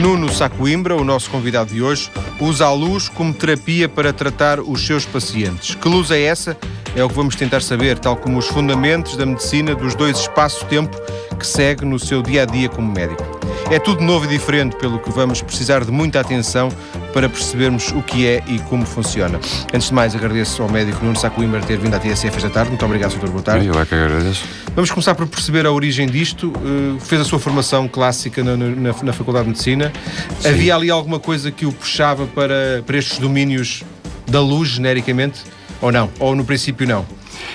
Nuno Sacoimbra, o nosso convidado de hoje, usa a luz como terapia para tratar os seus pacientes. Que luz é essa? É o que vamos tentar saber, tal como os fundamentos da medicina dos dois espaço-tempo que segue no seu dia a dia como médico. É tudo novo e diferente, pelo que vamos precisar de muita atenção para percebermos o que é e como funciona. Antes de mais, agradeço ao médico Nuno Sacoimbra ter vindo à TSF esta tarde. Muito obrigado, Sr. Boa tarde. Eu é que agradeço. Vamos começar por perceber a origem disto. Uh, fez a sua formação clássica na, na, na Faculdade de Medicina. Sim. Havia ali alguma coisa que o puxava para, para estes domínios da luz, genericamente? Ou não? Ou no princípio não?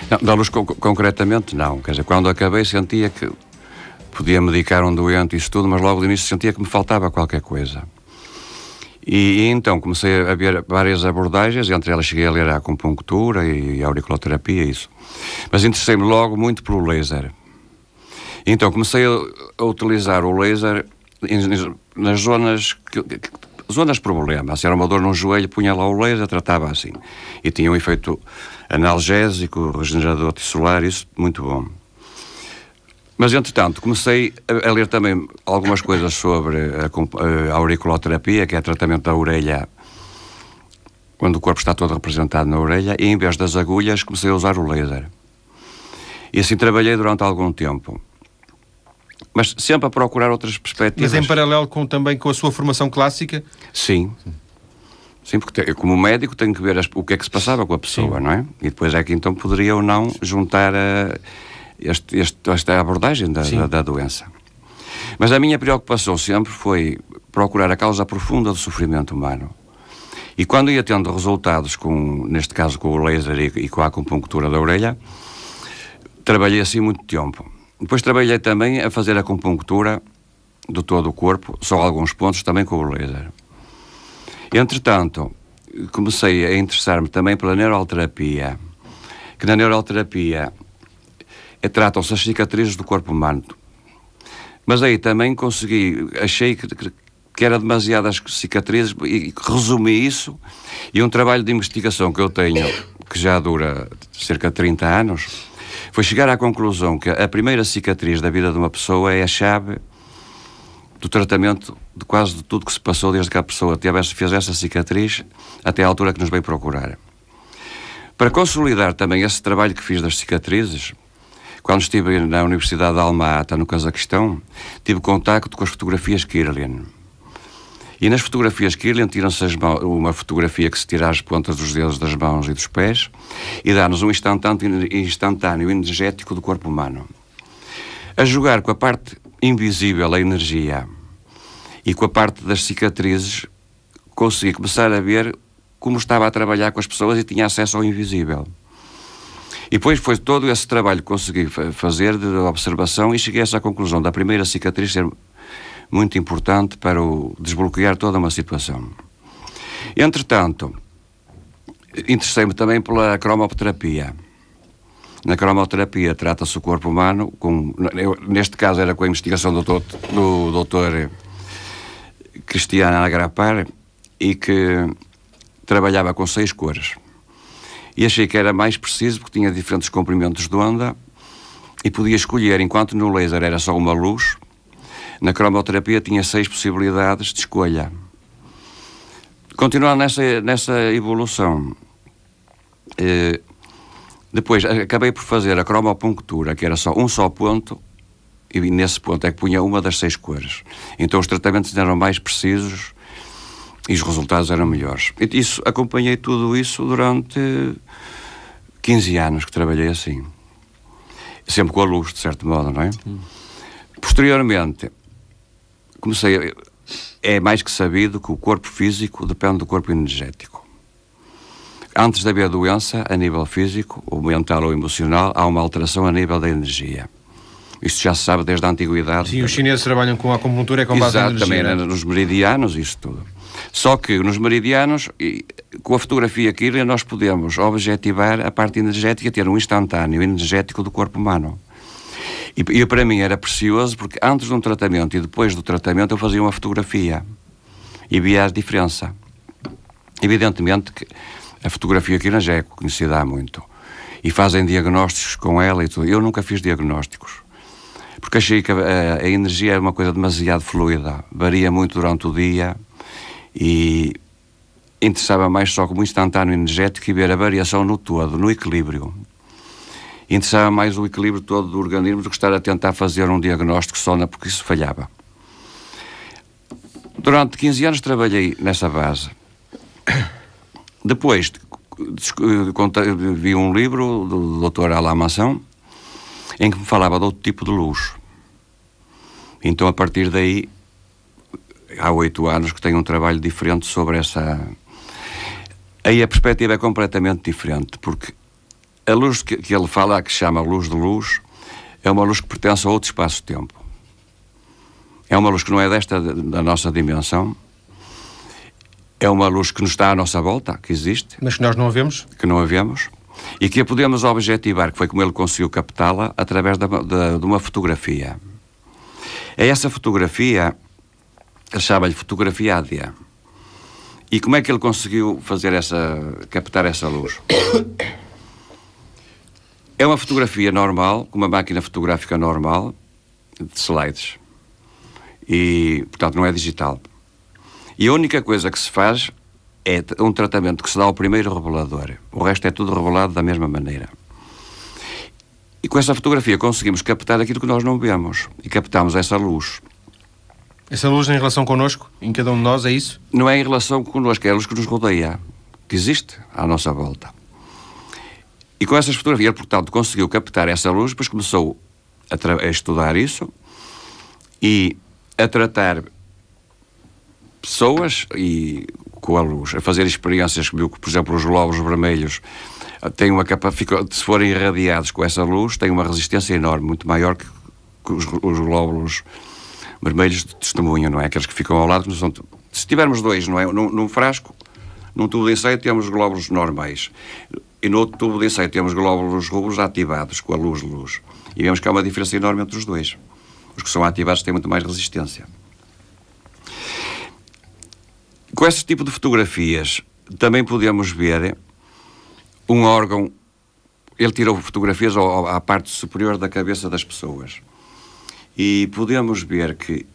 Não, da luz co concretamente não. Quer dizer, quando acabei sentia que podia medicar um doente isso tudo, mas logo de início sentia que me faltava qualquer coisa. E, e, então comecei a ver várias abordagens, entre elas cheguei a ler a acupuntura e a auriculoterapia, isso. Mas interessei-me logo muito pelo laser. Então comecei a, a utilizar o laser nas zonas que, que, zonas problema. Se era uma dor no joelho, punha lá o laser, tratava assim. E tinha um efeito analgésico, regenerador tissular, isso muito bom. Mas, entretanto, comecei a, ler também algumas coisas sobre a auriculoterapia, que é tratamento da orelha, quando o corpo está todo representado na orelha, e em vez das agulhas, comecei a usar o laser. E assim trabalhei durante algum tempo. Mas sempre a procurar outras perspectivas. Mas em paralelo com, também com a sua formação clássica? Sim. Sim, porque como médico tenho que ver as, o que é que se passava com a pessoa, Sim. não é? E depois é que então poderia ou não juntar a este, este, esta abordagem da, da, da, doença. Mas a minha preocupação sempre foi procurar a causa profunda do sofrimento humano. E quando ia tendo resultados, com, neste caso com o laser e, e com a acupuntura da orelha, trabalhei assim muito tempo. Depois trabalhei também a fazer a acupuntura do todo o corpo, só alguns pontos também com o laser. Entretanto, comecei a interessar-me também pela neuroterapia, que na neuroterapia é, tratam-se as cicatrizes do corpo humano. Mas aí também consegui, achei que, que era demasiadas cicatrizes e resumi isso e um trabalho de investigação que eu tenho, que já dura cerca de 30 anos, foi chegar à conclusão que a primeira cicatriz da vida de uma pessoa é a chave do tratamento de quase de tudo que se passou desde que a pessoa tivesse, fez essa cicatriz até à altura que nos veio procurar. Para consolidar também esse trabalho que fiz das cicatrizes, quando estive na Universidade de Alma-Ata, no Cazaquistão, tive contacto com as fotografias Kirlian. E nas fotografias Kirlian tiram-se uma fotografia que se tira as pontas dos dedos das mãos e dos pés e dá-nos um instantâneo, instantâneo energético do corpo humano. A jogar com a parte invisível, a energia, e com a parte das cicatrizes, consegui começar a ver como estava a trabalhar com as pessoas e tinha acesso ao invisível. E depois foi todo esse trabalho que consegui fazer de observação e cheguei a essa conclusão da primeira cicatriz ser muito importante para o desbloquear toda uma situação. Entretanto, interessei-me também pela cromoterapia. Na cromoterapia trata-se o corpo humano, com, neste caso era com a investigação do do doutor Cristiano Agrapar, e que trabalhava com seis cores e achei que era mais preciso porque tinha diferentes comprimentos de onda e podia escolher, enquanto no laser era só uma luz, na cromoterapia tinha seis possibilidades de escolha. Continuando nessa, nessa evolução, eh, depois acabei por fazer a cromopunctura, que era só um só ponto, e nesse ponto é que punha uma das seis cores. Então os tratamentos eram mais precisos e os resultados eram melhores. Isso, acompanhei tudo isso durante 15 anos que trabalhei assim. Sempre com a luz, de certo modo, não é? Posteriormente, comecei a, É mais que sabido que o corpo físico depende do corpo energético. Antes de haver doença a nível físico, ou mental ou emocional, há uma alteração a nível da energia. Isto já se sabe desde a antiguidade. Sim, os chineses trabalham com a acupuntura e com base Exato, também né? nos meridianos, isso tudo. Só que nos meridianos, com a fotografia Kirlian, nós podemos objetivar a parte energética, ter um instantâneo energético do corpo humano. E, e para mim era precioso porque antes de um tratamento e depois do tratamento eu fazia uma fotografia e via a diferença. Evidentemente que a fotografia Kirlian já é conhecida há muito e fazem diagnósticos com ela e tudo. Eu nunca fiz diagnósticos porque achei que a, a energia é uma coisa demasiado fluida, varia muito durante o dia e interessava mais só como instantâneo energético e ver a variação no todo, no equilíbrio. Interessava mais o equilíbrio todo do organismo do que estar a tentar fazer um diagnóstico só na, porque isso falhava. Durante 15 anos trabalhei nessa base. Depois vi um livro do Dr. Alain Mação em que me falava de outro tipo de luz. Então, a partir daí, há oito anos que tenho um trabalho diferente sobre essa. Aí a perspectiva é completamente diferente, porque a luz que, que ele fala, que chama luz de luz, é uma luz que pertence a outro espaço-tempo. É uma luz que não é desta da nossa dimensão. É uma luz que nos está à nossa volta, que existe. Mas que nós não a vemos? Que não a vemos. E que a podemos objetivar, que foi como ele conseguiu captá-la, através da, da, de uma fotografia. É essa fotografia, ele chama-lhe fotografia ADIA. E como é que ele conseguiu fazer essa, captar essa luz? É uma fotografia normal, com uma máquina fotográfica normal, de slides. E, portanto, não é digital. E a única coisa que se faz é um tratamento que se dá ao primeiro revelador. O resto é tudo revelado da mesma maneira. E com essa fotografia conseguimos captar aquilo que nós não vemos. E captamos essa luz. Essa luz em relação connosco, em cada um de nós, é isso? Não é em relação connosco, é a luz que nos rodeia, que existe à nossa volta. E com essas fotografias, portanto, conseguiu captar essa luz, depois começou a, a estudar isso e a tratar pessoas e com a luz, a fazer experiências que viu que, por exemplo, os glóbulos vermelhos ah, têm uma capacidade, se forem irradiados com essa luz, têm uma resistência enorme, muito maior que, que os, os, glóbulos vermelhos de testemunho, não é? Aqueles que ficam ao lado, não são, se tivermos dois, não é? Num, num frasco, num tubo de ensaio temos glóbulos normais e no outro tubo ensaio temos glóbulos rubros ativados com a luz de luz. E vemos que há uma diferença enorme entre os dois. Os que são ativados têm muito mais resistência. Com esse tipo de fotografias, também podemos ver um órgão. Ele tirou fotografias à parte superior da cabeça das pessoas. E podemos ver que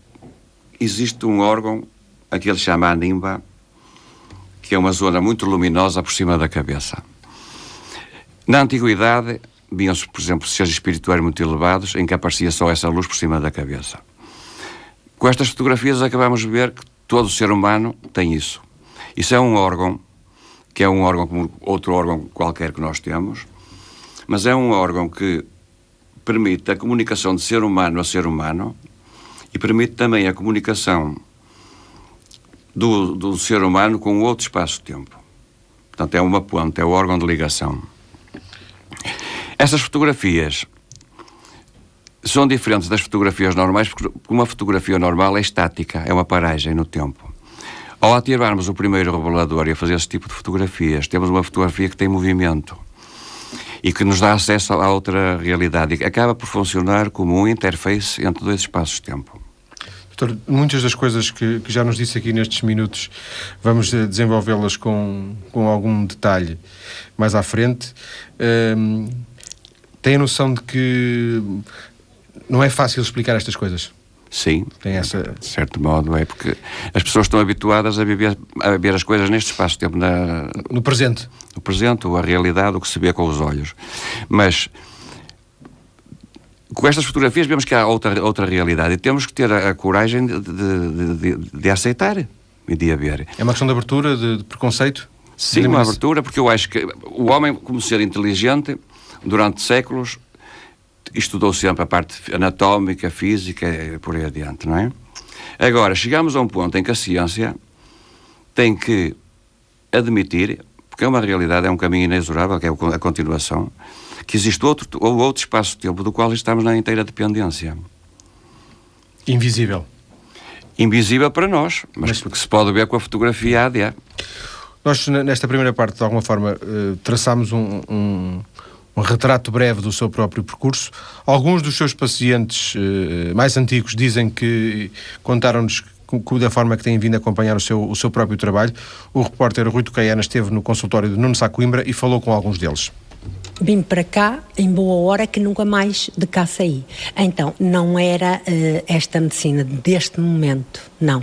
existe um órgão, aquele ele chama a nimba, que é uma zona muito luminosa por cima da cabeça. Na antiguidade, viam-se, por exemplo, seres espirituais muito elevados, em que aparecia só essa luz por cima da cabeça. Com estas fotografias acabamos de ver que todo ser humano tem isso. Isso é um órgão, que é um órgão como outro órgão qualquer que nós temos, mas é um órgão que permite a comunicação de ser humano a ser humano e permite também a comunicação do, do ser humano com outro espaço-tempo. Portanto, é uma ponte, é o órgão de ligação. Essas fotografias são diferentes das fotografias normais, porque uma fotografia normal é estática, é uma paragem no tempo. Ao ativarmos o primeiro revelador e a fazer esse tipo de fotografias, temos uma fotografia que tem movimento e que nos dá acesso a outra realidade e acaba por funcionar como um interface entre dois espaços-tempo. Doutor, muitas das coisas que, que, já nos disse aqui nestes minutos, vamos eh, desenvolvê-las com, com algum detalhe mais à frente. Um, tem a noção de que não é fácil explicar estas coisas? Sim, tem essa... de certo modo é, porque as pessoas estão habituadas a viver, a ver as coisas neste espaço-tempo. Na... No presente. No presente, a realidade, o que se vê com os olhos. Mas com estas fotografias vemos que há outra, outra realidade e temos que ter a, a coragem de, de, de, de, aceitar e de a ver. É uma questão de abertura, de, preconceito? Sim, uma abertura, porque eu acho que o homem, como ser inteligente, durante séculos, estudou sempre a parte anatómica, física e por aí adiante, não é? Agora, chegamos a um ponto em que a ciência tem que admitir, porque é uma realidade, é um caminho inexorável, que é a continuação, que existe outro, ou outro espaço-tempo do qual estamos na inteira dependência. Invisível. Invisível para nós, mas, mas... porque se pode ver com a fotografia ADA. Nós, nesta primeira parte, de alguma forma, eh, traçamos um, um, um retrato breve do seu próprio percurso. Alguns dos seus pacientes eh, mais antigos dizem que contaram-nos da forma que têm vindo a acompanhar o seu, o seu próprio trabalho. O repórter Rui Tocaiana esteve no consultório de Nuno Sá Coimbra e falou com alguns deles. vim para cá em boa hora que nunca mais de cá saí. Então, não era uh, esta medicina deste momento, não.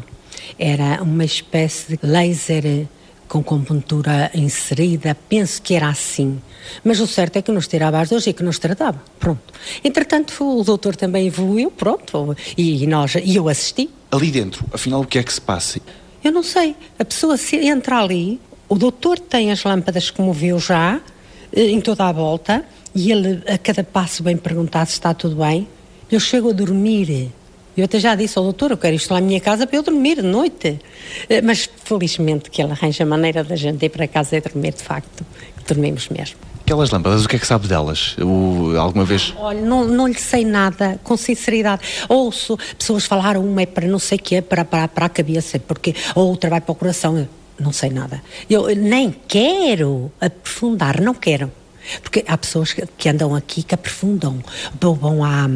Era uma espécie de laser com compuntura inserida, penso que era assim. Mas o certo é que nos tirava as dores e que nos tratava. Pronto. Entretanto, o doutor também evoluiu, pronto, e, nós, e eu assisti. Ali dentro, afinal, o que é que se passa? Eu não sei. A pessoa se entra ali, o doutor tem as lâmpadas como viu já, eh, em toda a volta, e ele a cada passo vem perguntar se está tudo bem. Eu chego a dormir eu até já disse ao doutor, eu quero isto lá na minha casa para eu dormir de noite. Eh, mas felizmente que ele arranja a maneira da gente ir para casa e dormir de facto, que dormimos mesmo. Aquelas lâmpadas, o que é que sabe delas? O, alguma vez? Olha, não, não lhe sei nada, com sinceridade. Ouço pessoas falar, uma é para não sei o quê, para, para, para a cabeça, porque a outra vai para o coração. Eu não sei nada. Eu nem quero aprofundar, não quero. Porque há pessoas que andam aqui que aprofundam, vão à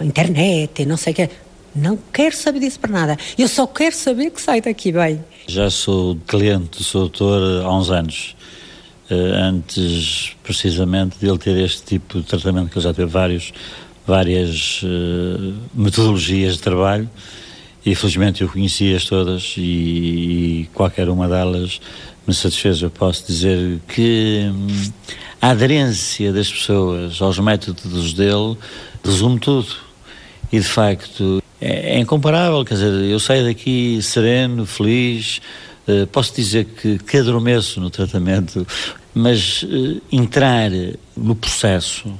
internet, não sei o quê. Não quero saber disso para nada. Eu só quero saber que sai daqui bem. Já sou cliente do seu doutor há uns anos. Eh, antes, precisamente, de ele ter este tipo de tratamento, que ele já teve vários, várias uh, metodologias de trabalho, e felizmente eu conheci-as todas e, e, qualquer uma delas me satisfez. Eu posso dizer que hum, a aderência das pessoas aos métodos dele resume tudo e de facto é, é incomparável, quer dizer, eu saio daqui sereno, feliz, uh, posso dizer que, que adormeço no tratamento, mas uh, entrar no processo,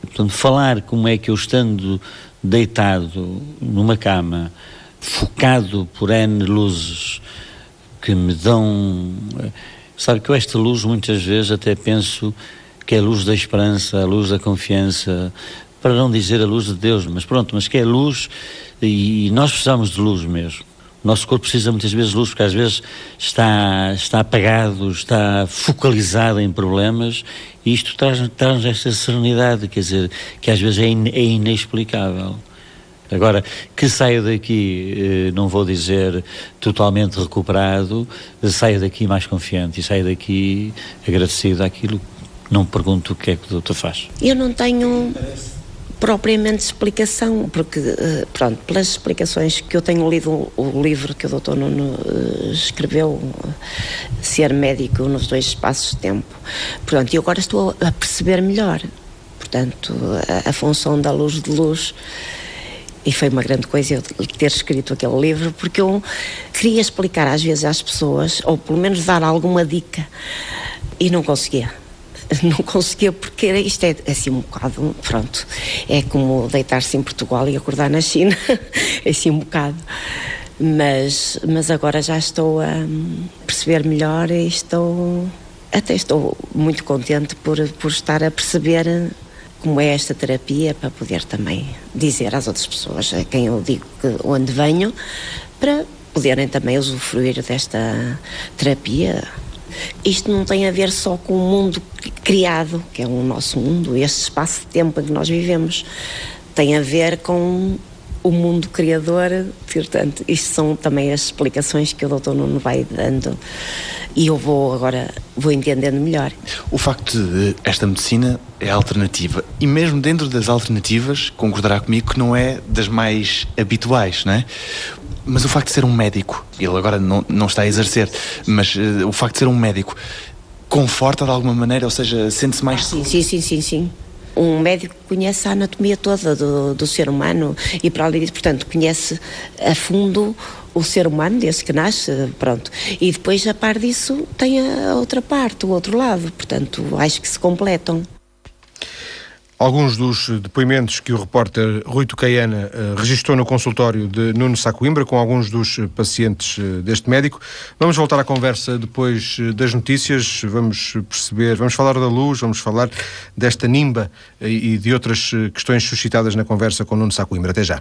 portanto, falar como é que eu estando deitado numa cama, focado por N luzes que me dão. Sabe que eu esta luz muitas vezes até penso que é a luz da esperança, a luz da confiança, para não dizer a luz de Deus, mas pronto, mas que é luz e nós precisamos de luz mesmo. Nosso corpo precisa muitas vezes de luz, porque às vezes está, está apagado, está focalizado em problemas, e isto traz-nos traz esta serenidade, quer dizer, que às vezes é, in, é inexplicável. Agora, que saio daqui, eh, não vou dizer totalmente recuperado, saio daqui mais confiante e saio daqui agradecido àquilo. Não pergunto o que é que o doutor faz. Eu não tenho propriamente explicação, porque, eh, pronto, pelas explicações que eu tenho lido o livro que o doutor Nuno eh, escreveu, Ser Médico nos Dois Espaços de Tempo, portanto, e agora estou a perceber melhor, portanto, a, a função da luz de luz e foi uma grande coisa eu ter escrito aquele livro, porque eu queria explicar às vezes às pessoas, ou pelo menos dar alguma dica, e não conseguia. não conseguia porque era, isto é assim um bocado, pronto, é como deitar-se em Portugal e acordar na China, assim um bocado. Mas, mas agora já estou a perceber melhor e estou, até estou muito contente por, por estar a perceber como é esta terapia para poder também dizer às outras pessoas a quem eu digo que onde venho para poderem também usufruir desta terapia isto não tem a ver só com o mundo criado, que é o nosso mundo, este espaço de tempo em que nós vivemos. Tem a ver com o mundo criador, portanto, isto são também as explicações que o doutor Nuno vai dando e eu vou agora vou entendendo melhor. O facto de esta medicina é alternativa e mesmo dentro das alternativas concordará comigo que não é das mais habituais, não é? Mas o facto de ser um médico, ele agora não, não está a exercer, mas uh, o facto de ser um médico conforta de alguma maneira, ou seja, sente-se mais. sim, sim, sim, sim, sim. Um médico conhece a anatomia toda do, do ser humano e, para além disso, portanto, conhece a fundo o ser humano, desde que nasce, pronto. E depois, a par disso, tem a outra parte, o outro lado. Portanto, acho que se completam. Alguns dos depoimentos que o repórter Rui Tocaiana uh, registrou no consultório de Nuno Sacoimbra com alguns dos pacientes uh, deste médico. Vamos voltar à conversa depois uh, das notícias, vamos perceber, vamos falar da luz, vamos falar desta nimba e de outras questões suscitadas na conversa com Nuno Sacoimbra. Até já.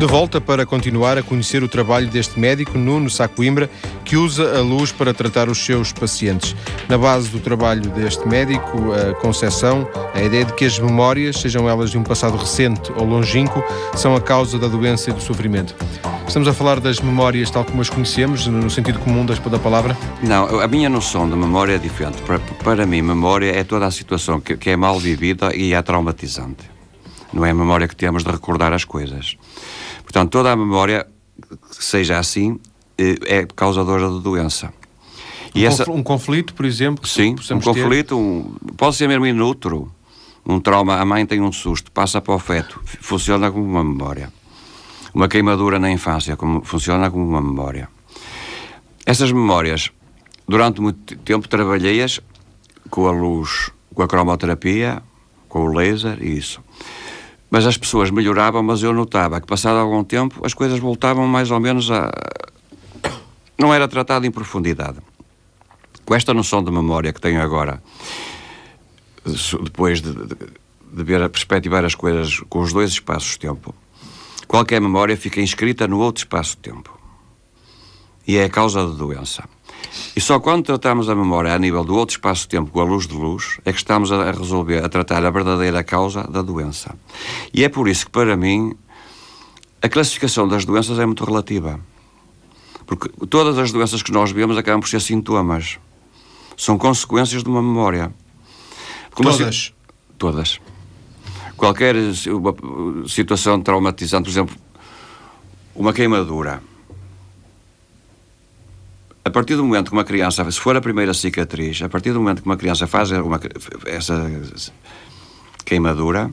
De volta para continuar a conhecer o trabalho deste médico, Nuno Sacoimbra, que usa a luz para tratar os seus pacientes. Na base do trabalho deste médico, a concepção, a ideia de que as memórias, sejam elas de um passado recente ou longínquo, são a causa da doença e do sofrimento. Estamos a falar das memórias tal como as conhecemos, no sentido comum da palavra? Não, a minha noção de memória é diferente. Para, para mim, memória é toda a situação que, que é mal vivida e é traumatizante. Não é a memória que temos de recordar as coisas. Portanto, toda a memória que seja assim eh, é causadora de doença. Um, essa... um conflito, por exemplo? Sim, um conflito, um... pode ser mesmo inútero. Um trauma, a mãe tem um susto, passa para o feto, funciona como uma memória. Uma queimadura na infância, como, funciona como uma memória. Essas memórias, durante muito tempo, trabalhei-as com a luz, com a cromoterapia, com o laser e isso. Mas as pessoas melhoravam, mas eu notava que, passado algum tempo, as coisas voltavam mais ou menos a. Não era tratado em profundidade. Com esta noção de memória que tenho agora, depois de, de, de ver, perspectivar as coisas com os dois espaços-tempo, qualquer memória fica inscrita no outro espaço-tempo. E é a causa da doença. E só quando tratamos a memória a nível do outro espaço-tempo com a luz de luz é que estamos a resolver, a tratar a verdadeira causa da doença. E é por isso que, para mim, a classificação das doenças é muito relativa. Porque todas as doenças que nós vemos acabam por ser sintomas. São consequências de uma memória. Como todas? Si... Todas. Qualquer situação traumatizante, por exemplo, uma queimadura a partir do momento que uma criança, se for a primeira cicatriz, a partir do momento que uma criança faz uma, essa queimadura,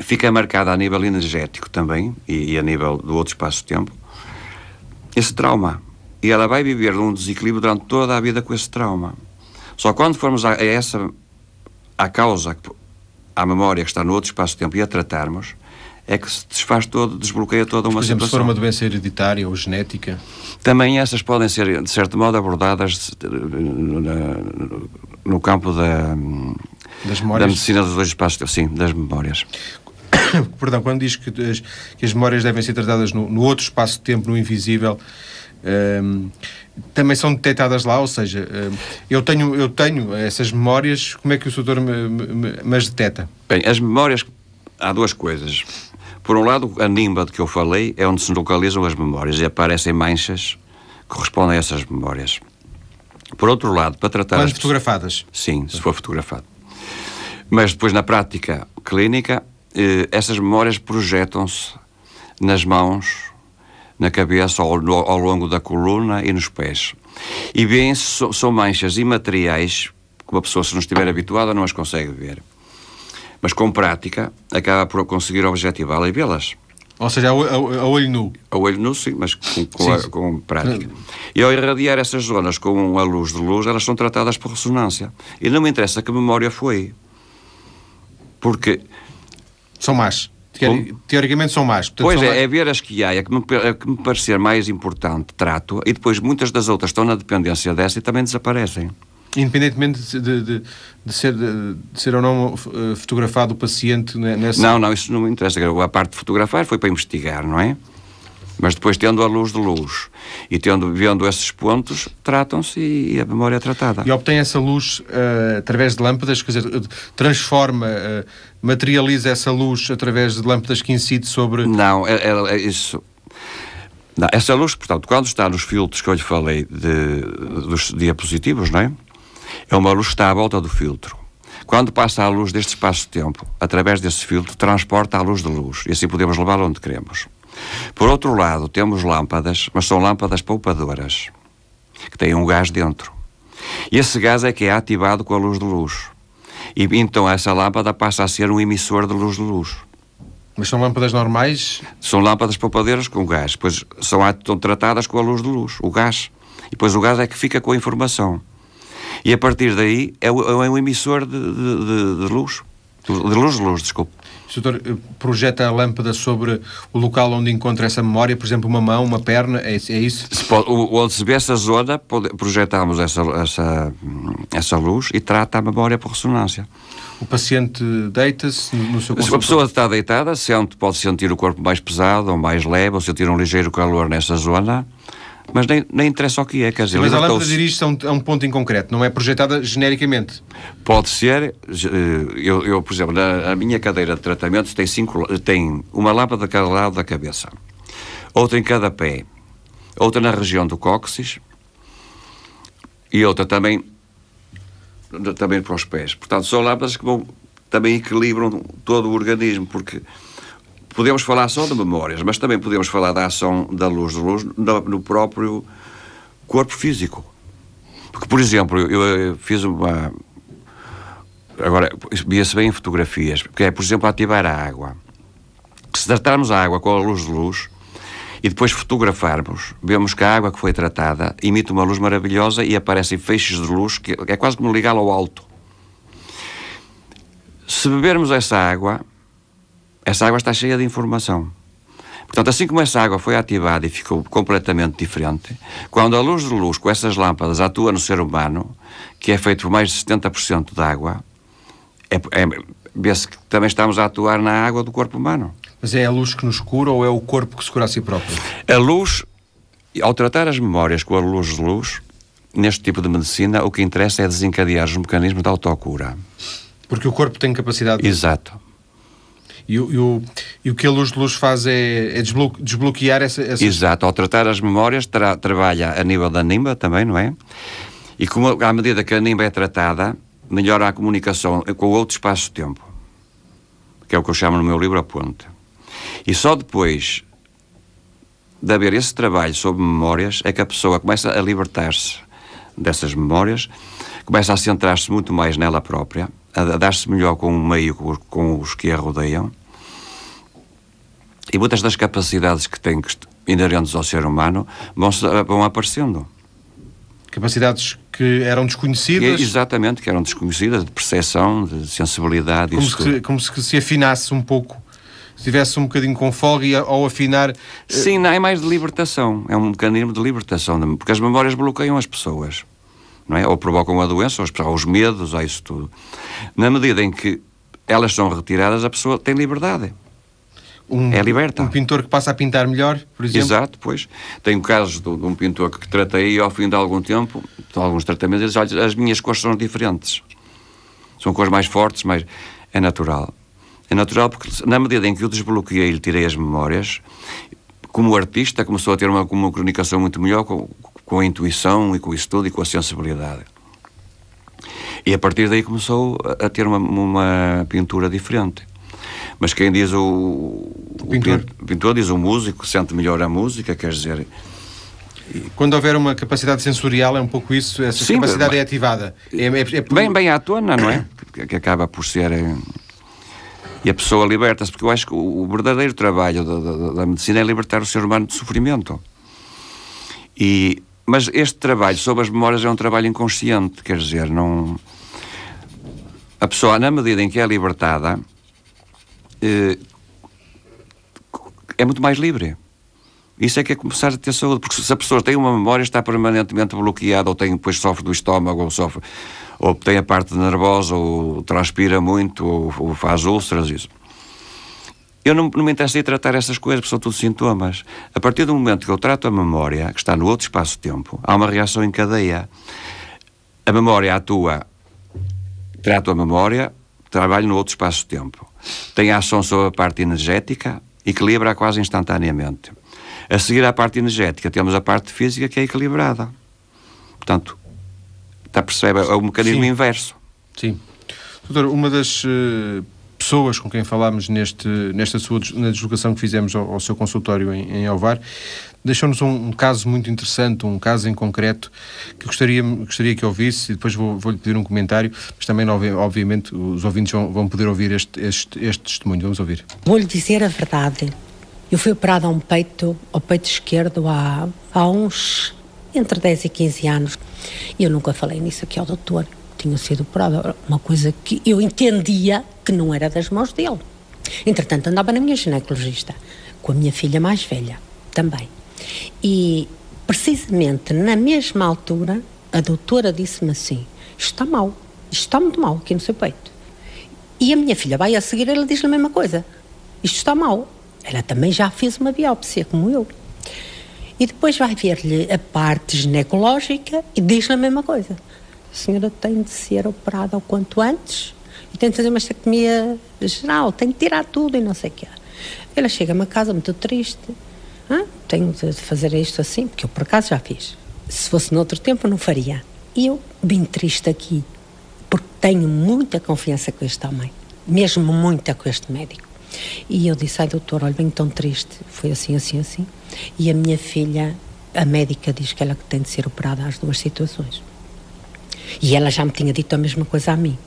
fica marcada a nível energético também e, e a nível do outro espaço-tempo esse trauma. E ela vai viver num desequilíbrio durante toda a vida com esse trauma. Só quando formos a, a essa, à causa, à memória que está no outro espaço-tempo e a tratarmos, é que se desfaz todo, desbloqueia toda uma Por exemplo, situação. se for uma doença hereditária ou genética? Também essas podem ser, de certo modo, abordadas no campo da, das da medicina dos dois espaços, sim, das memórias. Perdão, quando diz que as, que as memórias devem ser tratadas no, no outro espaço-tempo, no invisível, um, também são detectadas lá, ou seja, um, eu, tenho, eu tenho essas memórias, como é que o doutor me, me, me as detecta? Bem, as memórias, há duas coisas. Por um lado, a nimba de que eu falei é onde se localizam as memórias e aparecem manchas que correspondem a essas memórias. Por outro lado, para tratar. Quando as... fotografadas? Sim, se for fotografado. Mas depois, na prática clínica, eh, essas memórias projetam-se nas mãos, na cabeça, ao, ao, longo da coluna e nos pés. E bem, são manchas imateriais que uma pessoa, se não estiver habituada, não as consegue ver mas com prática acaba por conseguir objetivá-la e vê-las. Ou seja, a, olho nu. A olho nu, sim, mas com, com, sim, a, com prática. E ao irradiar essas zonas com a luz de luz, elas são tratadas por ressonância. E não me interessa que memória foi. Porque. São más. Teoricamente são más. Portanto, pois são é, mais... é ver as que há, é que, me, é que me parecer mais importante, trato, e depois muitas das outras estão na dependência dessa e também desaparecem. Independentemente de, de, de, ser, de, ser ou não uh, fotografado o paciente nessa. Não, não, isso não me interessa. A parte de fotografar foi para investigar, não é? Mas depois, tendo a luz de luz e tendo, vendo esses pontos, tratam-se e a memória é tratada. E obtém essa luz uh, através de lâmpadas, quer dizer, transforma, uh, materializa essa luz através de lâmpadas que incide sobre. Não, é, é, é isso. Não, essa luz, portanto, quando está nos filtros que eu lhe falei de, dos diapositivos, não é? É uma luz que está à volta do filtro. Quando passa a luz deste espaço-tempo, através desse filtro, transporta a luz de luz e assim podemos levá-la onde queremos. Por outro lado, temos lâmpadas, mas são lâmpadas poupadoras, que têm um gás dentro. E esse gás é que é ativado com a luz de luz. E então essa lâmpada passa a ser um emissor de luz de luz. Mas são lâmpadas normais? São lâmpadas poupadeiras com gás, pois são, são tratadas com a luz de luz, o gás. E depois o gás é que fica com a informação. E a partir daí é, é um emissor de, de, de, luz. De luz de luz, desculpe. O doutor eh, projeta a lâmpada sobre o local onde encontra essa memória, por exemplo, uma mão, uma perna, é, é isso? Se pode, onde se vê essa zona, projetamos essa, essa, essa luz e trata a memória por ressonância. O paciente deita-se no seu consultório? Se a pessoa está deitada, sente, pode sentir o corpo mais pesado ou mais leve, ou sentir um ligeiro calor nessa zona, mas nem, nem interessa o que é. Quer dizer, mas a lâmpada dirige-se a, um, ponto em concreto, não é projetada genericamente? Pode ser. Eh, eu, eu por exemplo, na, a minha cadeira de tratamento tem, cinco, tem uma lâmpada a cada lado da cabeça, outra em cada pé, outra na região do cóccix e outra também também para os pés. Portanto, são lâmpadas que vão, também equilibram todo o organismo, porque podemos falar só de memórias, mas também podemos falar da ação da luz de luz no, próprio corpo físico. Porque, por exemplo, eu, eu fiz uma. Agora, via-se bem em fotografias, que é, por exemplo, ativar a água. Se tratarmos a água com a luz de luz, e depois fotografarmos, vemos que a água que foi tratada emite uma luz maravilhosa e aparecem feixes de luz que é quase como ligá-la ao alto. Se bebermos essa água, essa água está cheia de informação. Portanto, assim como essa água foi ativada e ficou completamente diferente, quando a luz de luz com essas lâmpadas atua no ser humano, que é feito por mais de 70% de água, é, é, vê-se que também estamos a atuar na água do corpo humano. Mas é a luz que nos cura ou é o corpo que se cura a si próprio? A luz, ao tratar as memórias com a luz de luz, neste tipo de medicina, o que interessa é desencadear os mecanismos da autocura. Porque o corpo tem capacidade. Exato. E, o, e, o, e o que a luz de luz faz é, é desbloquear essa, essa. Exato. Ao tratar as memórias, tra trabalha a nível da nimba também, não é? E como, à medida que a nimba é tratada, melhora a comunicação com o outro espaço-tempo. Que é o que eu chamo no meu livro a ponte. E só depois de haver esse trabalho sobre memórias é que a pessoa começa a libertar-se dessas memórias, começa a centrar-se muito mais nela própria, a dar-se melhor com o meio, com os que a rodeiam. E muitas das capacidades que tem inerentes ao ser humano vão, vão aparecendo. Capacidades que eram desconhecidas? Que, exatamente, que eram desconhecidas, de percepção, de sensibilidade. Como, se, como se se afinasse um pouco se tivesse um bocadinho com folga e ao afinar. Eh, Sim, não, é mais de libertação. É um mecanismo de libertação, porque as memórias bloqueiam as pessoas. Não é? Ou provocam a doença, ou os medos, ou isso tudo. Na medida em que elas são retiradas, a pessoa tem liberdade. Um, é liberta. Um pintor que passa a pintar melhor, por exemplo? Exato, pois. Tenho casos de, de um pintor que tratei e ao fim de algum tempo, de alguns tratamentos, diz, olha, as minhas cores são diferentes. São cores mais fortes, mas é natural. É natural porque, na medida em que eu desbloqueei e lhe tirei as memórias, como artista, começou a ter uma, uma comunicação muito melhor com, com a intuição e com o estudo e com a sensibilidade. E a partir daí começou a, ter uma, uma, pintura diferente. Mas quem diz o, o, pintor. o pintor diz o músico, sente melhor a música, quer dizer. Quando houver uma capacidade sensorial, é um pouco isso, essa Sim, capacidade é ativada. É, é, é por... bem, bem à tona, não é? que, que acaba por ser eh, e a pessoa liberta-se, porque eu acho que o verdadeiro trabalho da, da, da, medicina é libertar o ser humano de sofrimento. E, mas este trabalho sobre as memórias é um trabalho inconsciente, quer dizer, não. A pessoa, na medida em que é libertada, eh, é muito mais livre. Isso é que é começar a ter saúde, porque se a pessoa tem uma memória, está permanentemente bloqueada, ou tem, depois sofre do estômago, ou sofre ou tem a parte nervosa, ou transpira muito, ou, ou faz úlceras, isso. Eu não, não me interessei tratar essas coisas, porque são tudo sintomas. A partir do momento que eu trato a memória, que está no outro espaço-tempo, há uma reação em cadeia. A memória atua, trato a memória, trabalho no outro espaço-tempo. Tem ação sobre a parte energética, equilibra quase instantaneamente. A seguir à parte energética, temos a parte física que é equilibrada. Portanto, Está a perceber? É o mecanismo Sim. inverso. Sim. Doutor, uma das uh, pessoas com quem falámos neste, nesta sua na deslocação que fizemos ao, ao seu consultório em, em Alvar deixou-nos um, um, caso muito interessante, um caso em concreto que gostaria, gostaria que ouvisse e depois vou-lhe vou pedir um comentário, mas também, obviamente, os ouvintes vão, vão poder ouvir este, este, este testemunho. Vamos ouvir. Vou-lhe dizer a verdade. Eu fui operada a um peito, ao peito esquerdo, há, há uns entre 10 e 15 anos. E eu nunca falei nisso aqui ao doutor. Tinha sido operado. Uma coisa que eu entendia que não era das mãos dele. Entretanto, andava na minha ginecologista, com a minha filha mais velha também. E, precisamente na mesma altura, a doutora disse-me assim: está mal, está muito mal aqui no seu peito. E a minha filha vai a seguir, ela diz-lhe a mesma coisa: Isto está mal. Ela também já fez uma biópsia, como eu. E depois vai ver-lhe a parte ginecológica e diz-lhe a mesma coisa. A senhora tem de ser operada o quanto antes e tem de fazer uma mastectomia geral, tem de tirar tudo e não sei o quê. Ela chega-me a casa muito triste. Tenho de fazer isto assim, porque eu por acaso já fiz. Se fosse noutro tempo, não faria. E eu vim triste aqui, porque tenho muita confiança com este homem, mesmo muita com este médico. E eu disse, ai doutor, olha, bem tão triste, foi assim, assim, assim. E a minha filha, a médica diz que ela tem de ser operada às duas situações. E ela já me tinha dito a mesma coisa a mim.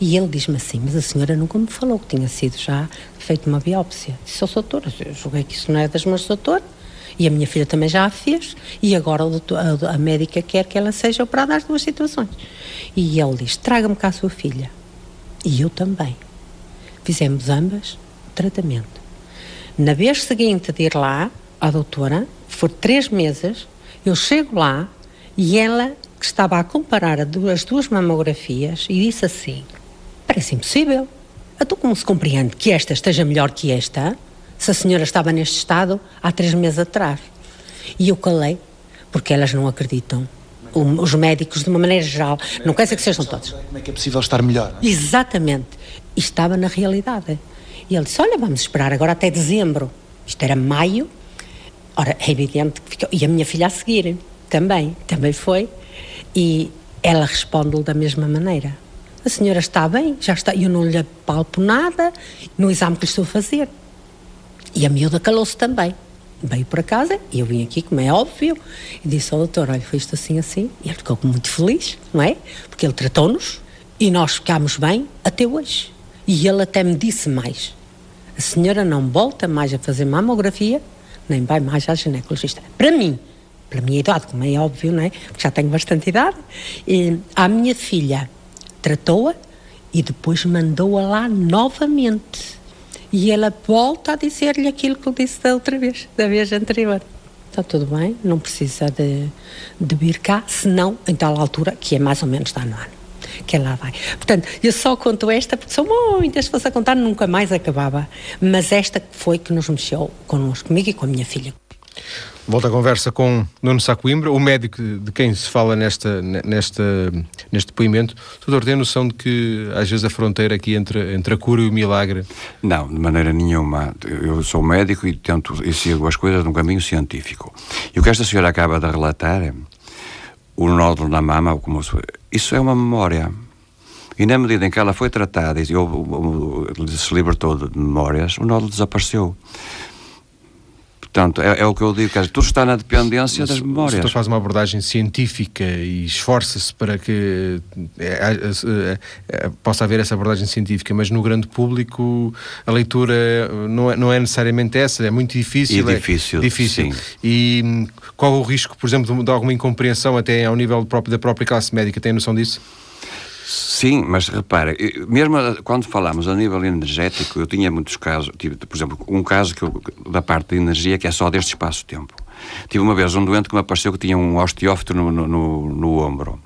E ele diz-me assim, mas a senhora nunca me falou que tinha sido já feita uma biópsia. Disse ao doutor, eu julguei que isso não é das mãos do doutor. E a minha filha também já a fez, e agora doutor, a, a, médica quer que ela seja operada às duas situações. E ele diz: traga-me cá a sua filha. E eu também. Fizemos ambas tratamento. Na vez seguinte de ir lá, à doutora, for três meses, eu chego lá e ela, que estava a comparar as duas mamografias, e disse assim: parece impossível. Então, como se compreende que esta esteja melhor que esta, se a senhora estava neste estado há três meses atrás? E eu calei, porque elas não acreditam. Os médicos, de uma maneira geral, não quer dizer que sejam todos. Como é que é possível estar melhor? É? Exatamente. E estava na realidade. E ele disse: Olha, vamos esperar agora até dezembro. Isto era maio. Ora, é evidente que ficou. E a minha filha a seguir também, também foi. E ela responde-lhe da mesma maneira. A senhora está bem, já está, eu não lhe palpo nada no exame que lhe estou a fazer. E a miúda calou-se também. Veio para casa e eu vim aqui, como é óbvio, e disse ao doutor: Olha, foi isto assim, assim. E ele ficou muito feliz, não é? Porque ele tratou-nos e nós ficámos bem até hoje. E ele até me disse mais: a senhora não volta mais a fazer mamografia, nem vai mais à ginecologista. Para mim, pela minha idade, como é óbvio, não é? Porque já tenho bastante idade, e a minha filha tratou-a e depois mandou-a lá novamente. E ela volta a dizer-lhe aquilo que eu disse da outra vez, da vez anterior. Está tudo bem, não precisa de, de vir cá, senão em tal altura, que é mais ou menos da no ano que ela vai. Portanto, eu só conto esta porque são muitas, se fosse a contar nunca mais acabava. Mas esta foi que nos mexeu connosco, comigo e com a minha filha. Volta a conversa com Nuno Sacoimbra, o médico de quem se fala nesta, nesta, neste depoimento. Doutor, tem noção de que às vezes a fronteira aqui entre, entre a cura e o milagre? Não, de maneira nenhuma. Eu sou médico e tento e sigo as coisas num caminho científico. E o que esta senhora acaba de relatar o nódulo na mama, como isso é uma memória. E na medida em que ela foi tratada e se libertou de memórias, o nódulo desapareceu. Portanto, é, é, o que eu digo, que tudo está na dependência Mas, das memórias. O faz uma abordagem científica e esforça-se para que é, é, é, possa haver essa abordagem científica, mas no grande público a leitura não é, não é necessariamente essa, é muito difícil. E é difícil, difícil. Sim. E hum, qual o risco, por exemplo, de, de alguma incompreensão até ao nível próprio, da própria classe médica? Tem noção disso? Sim, mas repara, mesmo quando falamos a nível energético, eu tinha muitos casos, tive, por exemplo, um caso que eu, da parte da energia que é só deste espaço-tempo. Tive uma vez um doente que me apareceu que tinha um osteófito no, no, no, no ombro,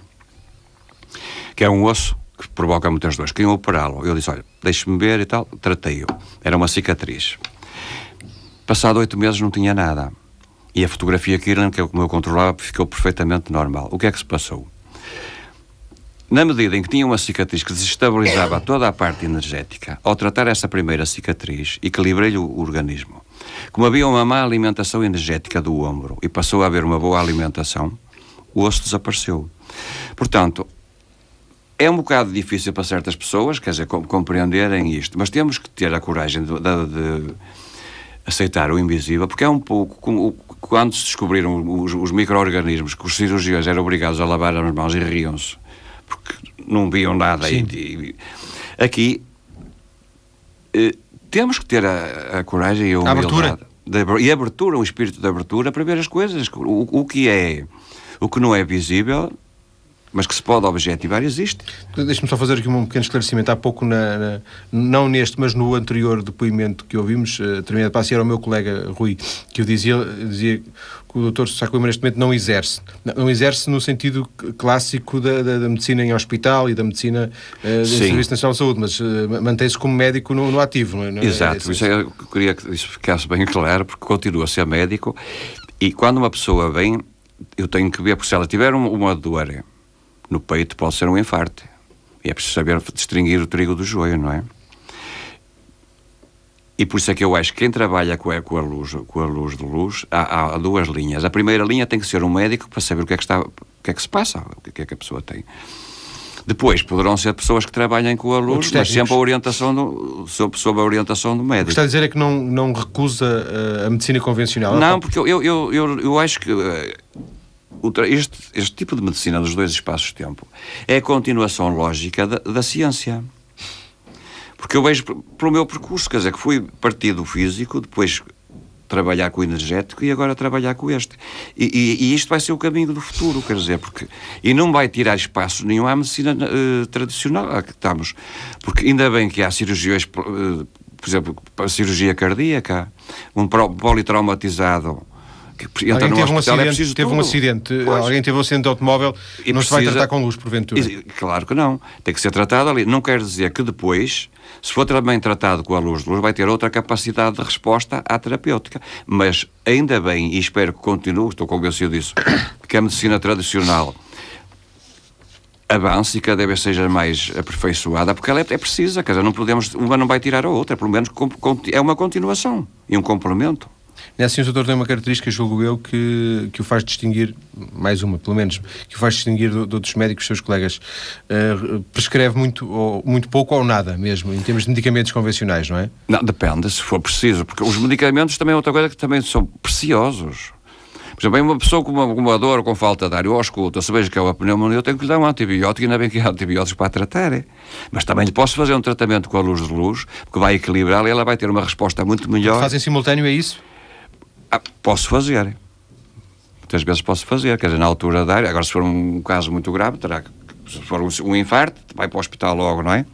que é um osso que provoca muitas dores. Queriam operá-lo. Eu disse: Olha, deixe-me ver e tal. Tratei-o. Era uma cicatriz. Passado oito meses não tinha nada. E a fotografia que é como eu controlava, ficou perfeitamente normal. O que é que se passou? Na medida em que tinha uma cicatriz que desestabilizava toda a parte energética, ao tratar essa primeira cicatriz, equilibrei-lhe o organismo. Como havia uma má alimentação energética do ombro e passou a haver uma boa alimentação, o osso desapareceu. Portanto, é um bocado difícil para certas pessoas, quer dizer, compreenderem isto, mas temos que ter a coragem de, de, de aceitar o invisível, porque é um pouco como quando se descobriram os, os micro-organismos que os cirurgiões eram obrigados a lavar as mãos e riam-se porque não viam nada. E, e, aqui eh, temos que ter a, a coragem e a humildade. A abertura. De, e a abertura, um espírito de abertura para ver as coisas. O, o que é, o que não é visível, mas que se pode objetivar, existe. Deixe-me só fazer aqui um pequeno esclarecimento. Há pouco, na, na, não neste, mas no anterior depoimento que ouvimos, uh, terminado passo, era o meu colega Rui, que eu dizia, dizia que o doutor Sá Coimbra neste momento não exerce. Não, não exerce no sentido clássico da, da, da, medicina em hospital e da medicina uh, do Serviço Nacional de Saúde, mas uh, mantém-se como médico no, no ativo, não é? É? Exato, é, isso é, eu queria que isso ficasse bem claro, porque continua a ser médico e quando uma pessoa vem, eu tenho que ver, porque se ela tiver uma dor no peito pode ser um infarto. E é preciso saber distinguir o trigo do joio, não é? E por isso é que eu acho que quem trabalha com a, com a luz, com a luz de luz, há, há, duas linhas. A primeira linha tem que ser um médico para saber o que é que está, o que é que se passa, o que é que a pessoa tem. Depois poderão ser pessoas que trabalhem com a luz, mas sempre a orientação do, sob, sob a orientação do médico. O que está a dizer é que não, não recusa uh, a medicina convencional? Não, porque eu, eu, eu, eu acho que uh, este, este tipo de medicina dos dois espaços-tempo é a continuação lógica da, da ciência. Porque eu vejo pelo meu percurso, quer dizer, que fui partido físico, depois trabalhar com o energético e agora trabalhar com este. E, e, e, isto vai ser o caminho do futuro, quer dizer, porque. E não vai tirar espaço nenhum à medicina uh, tradicional a que estamos. Porque ainda bem que há cirurgias, uh, por exemplo, a cirurgia cardíaca, um politraumatizado que entra alguém teve um acidente, é preciso teve tudo. um acidente, pois. alguém teve um acidente de automóvel, e não precisa, se vai tratar com luz, porventura. E, claro que não. Tem que ser tratado ali. Não quer dizer que depois, se for também tratado com a luz de luz, vai ter outra capacidade de resposta à terapêutica. Mas ainda bem, e espero que continue, estou convencido disso, que a medicina tradicional avance e cada vez seja mais aperfeiçoada, porque ela é, é precisa, quer dizer, não podemos, uma não vai tirar a outra, pelo menos é uma continuação e um complemento. É assim, o doutor tem uma característica, julgo eu, que, que o faz distinguir, mais uma, pelo menos, que o faz distinguir de, de outros médicos, seus colegas. Uh, prescreve muito, ou, muito pouco ou nada mesmo, em termos de medicamentos convencionais, não é? Não, depende, se for preciso, porque os medicamentos também é outra coisa que também são preciosos. Por exemplo, uma pessoa com uma, uma dor, com falta de ar, eu escuto, se vejo que é uma pneumonia, eu tenho que lhe dar um antibiótico, e ainda bem que há antibióticos para tratar. É? Mas também lhe posso fazer um tratamento com a luz de luz, porque vai equilibrá-la e ela vai ter uma resposta muito melhor. Fazem simultâneo, é isso? Ah, posso fazer. Muitas vezes posso fazer, quer dizer, na altura da área. Agora, se for um caso muito grave, terá que. Se for um, um infarto, vai para o hospital logo, não é?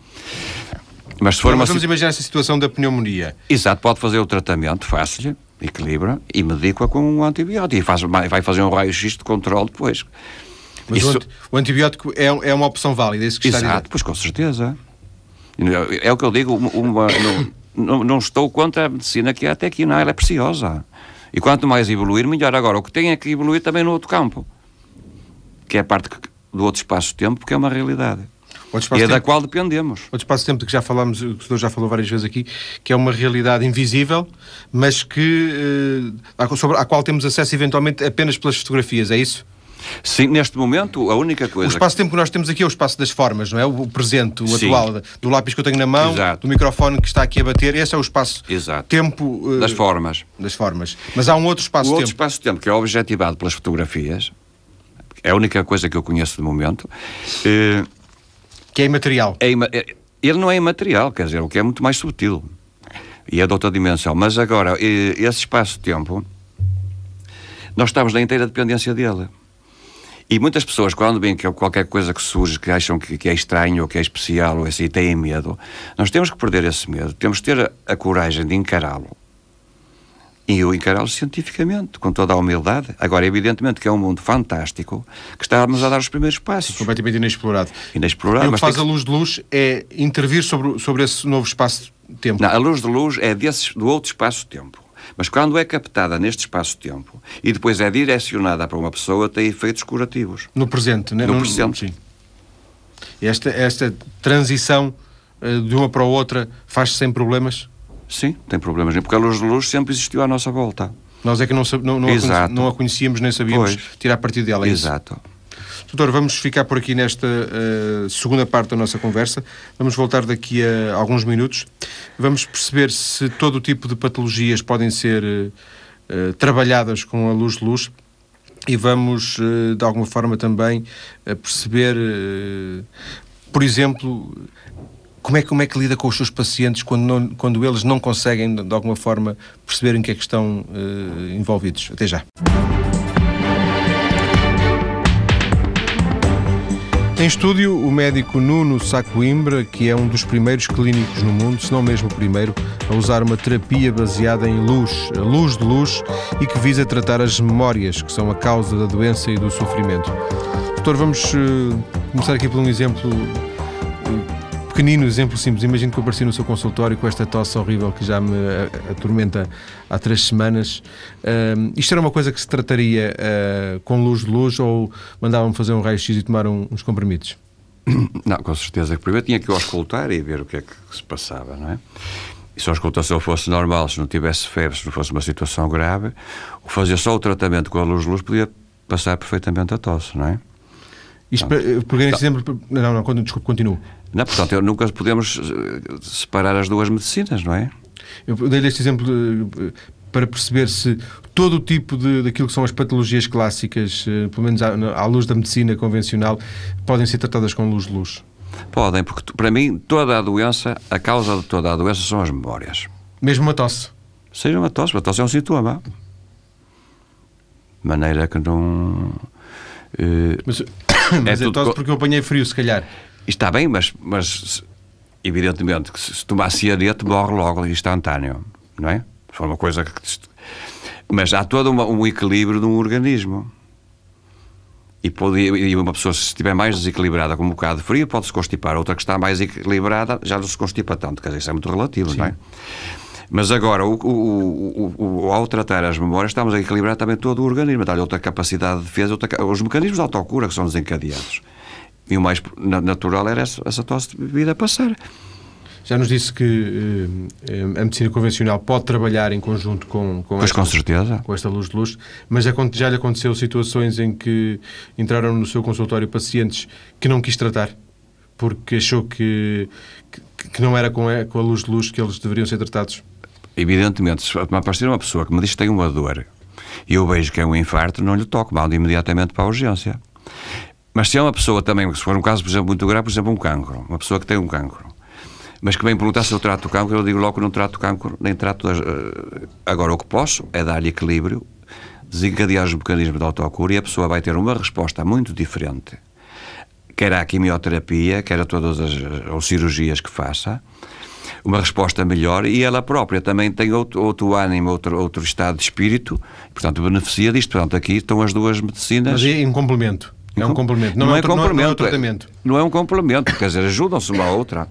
Mas se for uma. Vamos imaginar essa situação da pneumonia. Exato, pode fazer o tratamento, fácil, equilibra e medica com um antibiótico. E faz, vai fazer um raio-x de controle depois. Mas Isso... o, antibiótico é, é uma opção válida, é isso que está Exato, pois com certeza. É o que eu digo, uma, não, não, não, estou contra a medicina que há até aqui, não, ela é preciosa. E quanto mais evoluir, melhor. Agora, o que tem é que evoluir também no outro campo, que é a parte do outro espaço-tempo, que é uma realidade. E é da qual dependemos. Outro espaço-tempo que já falamos, o senhor já falou várias vezes aqui, que é uma realidade invisível, mas que, eh, sobre a qual temos acesso eventualmente apenas pelas fotografias, é isso? Sim, neste momento, a única coisa. O espaço-tempo que nós temos aqui é o espaço das formas, não é? O presente, o Sim. atual, do lápis que eu tenho na mão, Exato. do microfone que está aqui a bater. Esse é o espaço-tempo. Uh, das formas. Das formas. Mas há um outro espaço-tempo. O outro espaço-tempo, que é objetivado pelas fotografias, é a única coisa que eu conheço de momento. Uh, que é imaterial. É ima é, ele não é imaterial, quer dizer, o que é muito mais sutil. E é de outra dimensão. Mas agora, esse espaço-tempo, nós estamos na inteira dependência dele. E muitas pessoas, quando veem que qualquer coisa que surge, que acham que, que é estranho ou que é especial ou assim, têm medo, nós temos que perder esse medo, temos que ter a, a coragem de encará-lo. E eu encará-lo cientificamente, com toda a humildade. Agora, evidentemente que é um mundo fantástico que estamos a dar os primeiros passos. Completamente inexplorado. Inexplorado. E o que faz que... a luz de luz é intervir sobre, sobre esse novo espaço-tempo. Não, a luz de luz é desse, do outro espaço-tempo. Mas quando é captada neste espaço-tempo e depois é direcionada para uma pessoa, tem efeitos curativos. No presente, né? No, no presente. Sim. Esta, esta transição uh, de uma para a outra faz-se sem problemas? Sim, tem problemas. Porque a luz de luz sempre existiu à nossa volta. Nós é que não, não, não, a, não a, conhecíamos nem sabíamos pois. tirar partido dela. É Exato. Isso? Doutor, vamos ficar por aqui nesta uh, segunda parte da nossa conversa. Vamos voltar daqui a alguns minutos. Vamos perceber se todo o tipo de patologias podem ser uh, trabalhadas com a luz de luz e vamos, de alguma forma, também perceber, por exemplo, como é, como é que lida com os seus pacientes quando, não, quando eles não conseguem, de alguma forma, perceber em que é que estão envolvidos. Até já. Em estúdio, o médico Nuno Sacoimbra, que é um dos primeiros clínicos no mundo, se não mesmo o primeiro, a usar uma terapia baseada em luz, a luz de luz, e que visa tratar as memórias, que são a causa da doença e do sofrimento. Doutor, vamos uh, começar aqui por um exemplo pequenino exemplo simples. Imagino que eu apareci no seu consultório com esta tosse horrível que já me atormenta há três semanas. Isto era uma coisa que se trataria uh, com luz de luz ou mandavam-me fazer um raio-x e tomar um, uns comprimidos? Não, com certeza. Primeiro tinha que eu auscultar e ver o que é que se passava, não é? E se a auscultação fosse normal, se não tivesse febre, se não fosse uma situação grave, o fazer só o tratamento com a luz de luz podia passar perfeitamente a tosse, não é? Isto, porque neste exemplo. Não, não, desculpe, continuo. Não, portanto, nunca podemos eh, separar as duas medicinas, não é? Eu dei este exemplo de, para perceber se todo o tipo de, daquilo que são as patologias clássicas, eh, pelo menos à, à luz da medicina convencional, podem ser tratadas com luz de luz. Podem, porque para mim toda a doença, a causa de toda a doença são as memórias. Mesmo uma tosse? Seja uma tosse, uma tosse é um sintoma. De maneira que não. Uh, mas mas é, é tosse porque eu apanhei frio, se calhar. Está bem, mas, mas evidentemente que se, se tomar cianeto morre logo instantâneo, não é? Foi uma coisa que. Mas há todo uma, um equilíbrio no organismo. E, pode, e uma pessoa, se estiver mais desequilibrada com um bocado de frio, pode se constipar. Outra que está mais equilibrada já não se constipa tanto. Quer dizer, isso é muito relativo, Sim. não é? Mas agora, o, o, o, ao tratar as memórias, estamos a equilibrar também todo o organismo, dar-lhe outra capacidade de defesa, outra, os mecanismos de autocura que são desencadeados. E o mais natural era essa, essa tosse de vida passar. Já nos disse que eh, a medicina convencional pode trabalhar em conjunto com, com, esta, com, certeza. com esta luz de luz, mas já lhe aconteceu situações em que entraram no seu consultório pacientes que não quis tratar porque achou que, que, que não era com a, com a luz de luz que eles deveriam ser tratados? Evidentemente, se me aparecer uma pessoa que me diz que tem uma dor e eu vejo que é um infarto, não lhe toco, mando imediatamente para a urgência. Mas se é uma pessoa também, se for um caso, por exemplo, muito grave, por exemplo, um cancro, uma pessoa que tem um cancro, mas que vem perguntar se eu trato cancro, eu digo logo que não trato o cancro, nem trato. Uh, agora, o que posso é dar-lhe equilíbrio, desencadear os mecanismos de autocura e a pessoa vai ter uma resposta muito diferente, quer à quimioterapia, quer a todas as, as cirurgias que faça, uma resposta melhor e ela própria também tem outro, outro ânimo, outro, outro estado de espírito, portanto beneficia disto. Portanto, aqui estão as duas medicinas. Mas é em complemento. É um complemento. Não, não é, é complemento. Não é, um tratamento. Não é um complemento, quer dizer, ajudam-se uma à outra.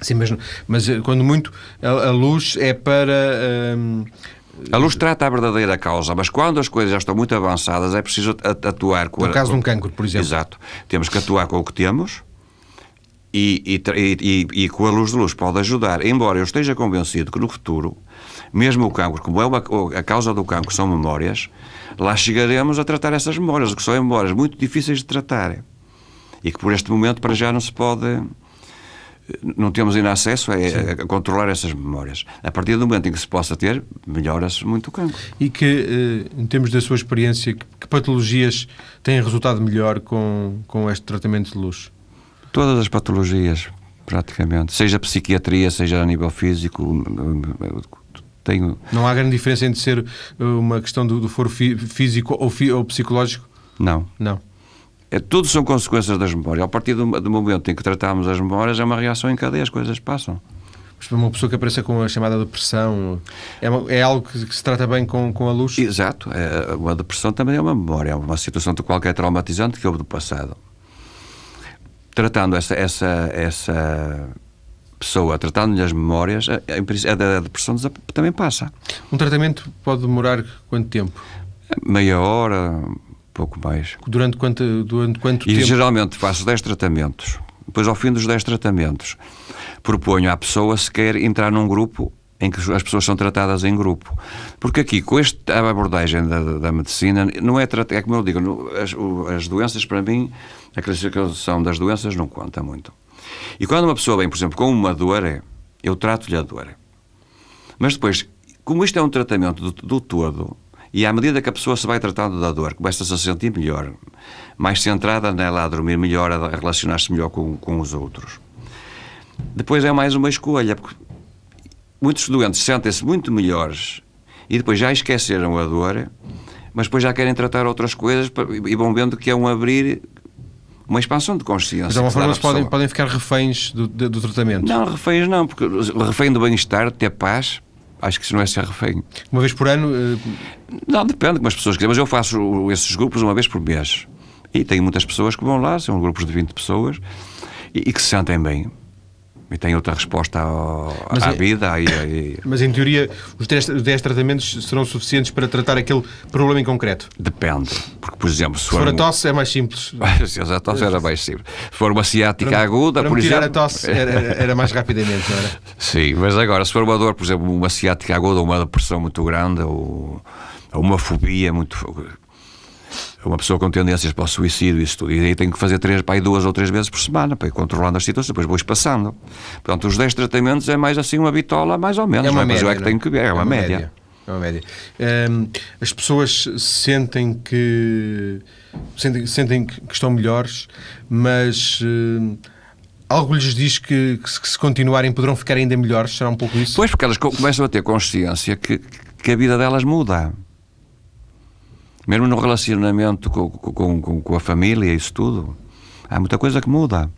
Sim, mas, mas eh, quando muito, a, a luz é para. Hum, a luz trata a verdadeira causa, mas quando as coisas já estão muito avançadas é preciso atuar com... No caso de um cancro, por exemplo. Exato. Temos que atuar com o que temos e, e, e, e, com a luz de luz pode ajudar, embora eu esteja convencido que no futuro, mesmo o cancro, como é uma, a causa do cancro são memórias, lá chegaremos a tratar essas memórias, que são memórias muito difíceis de tratar e que por este momento para já não se pode não temos ainda acesso a, a, controlar essas memórias. A partir do momento em que se possa ter, melhora-se muito o cancro. E que, eh, em termos da sua experiência, que patologias têm resultado melhor com, com este tratamento de luz? Todas as patologias, praticamente. Seja psiquiatria, seja a nível físico. Tenho... Não há grande diferença entre ser uma questão do, do foro físico ou, ou psicológico? Não. Não. É, tudo são consequências das memórias. A partir do, do, momento em que tratamos as memórias, é uma reação em cadeia, as coisas passam. Mas uma pessoa que apareça com a chamada depressão, é, uma, é algo que, que, se trata bem com, com a luz? Exato. É, uma depressão também é uma memória, é uma situação de qualquer traumatizante que houve do passado tratando essa, essa, essa pessoa, tratando-lhe as memórias, a, a, depressão também passa. Um tratamento pode demorar quanto tempo? Meia hora, pouco mais. Durante quanto, durante quanto e tempo? E geralmente faço 10 tratamentos. Depois, ao fim dos 10 tratamentos, proponho à pessoa se quer entrar num grupo em que as pessoas são tratadas em grupo. Porque aqui, com esta abordagem da, da medicina, não é é como eu digo, as, as doenças para mim, a classificação das doenças não conta muito. E quando uma pessoa vem, por exemplo, com uma dor, é, eu trato-lhe a dor. Mas depois, como isto é um tratamento do, do todo, e à medida que a pessoa se vai tratando da dor, começa-se a sentir melhor, mais centrada nela, a dormir melhor, a relacionar-se melhor com, com os outros. Depois é mais uma escolha, porque muitos doentes sentem-se muito melhores e depois já esqueceram a dor, mas depois já querem tratar outras coisas e vão vendo que é um abrir uma expansão de consciência. Mas de alguma forma podem, podem ficar reféns do, do, do, tratamento? Não, reféns não, porque refém do bem-estar, ter paz, acho que isso não é ser refém. Uma vez por ano? Uh... Não, depende como as pessoas querem, mas eu faço esses grupos uma vez por mês. E tenho muitas pessoas que vão lá, são grupos de 20 pessoas, e, e que se sentem bem e tem outra resposta ao, à é, vida. E, Mas, em teoria, os 10, 10 tratamentos serão suficientes para tratar aquele problema em concreto? Depende. Porque, por exemplo, se, se for, for a tosse, é mais simples. se a tosse era mais simples. Se for uma ciática para, aguda, para por exemplo. a tosse era, era, mais rapidamente, não era? Sim, mas agora, se for uma dor, por exemplo, uma ciática aguda, ou uma depressão muito grande, ou, ou uma fobia muito uma pessoa com tendências para o suicídio, isso tudo, e aí tenho que fazer três, para aí duas ou três vezes por semana, para ir controlando as situações, depois vou espaçando. Portanto, os 10 tratamentos é mais assim uma bitola, mais ou menos, é uma média, mas é que tenho que ver, é uma, é uma média. média. É uma média. Um, as pessoas sentem que sentem, sentem que estão melhores, mas uh, algo lhes diz que, que, se continuarem poderão ficar ainda melhores. Será um pouco isso? Pois, porque elas começam a ter consciência que, que a vida delas muda mesmo no relacionamento com, com, com, com a família, isso tudo, há muita coisa que muda.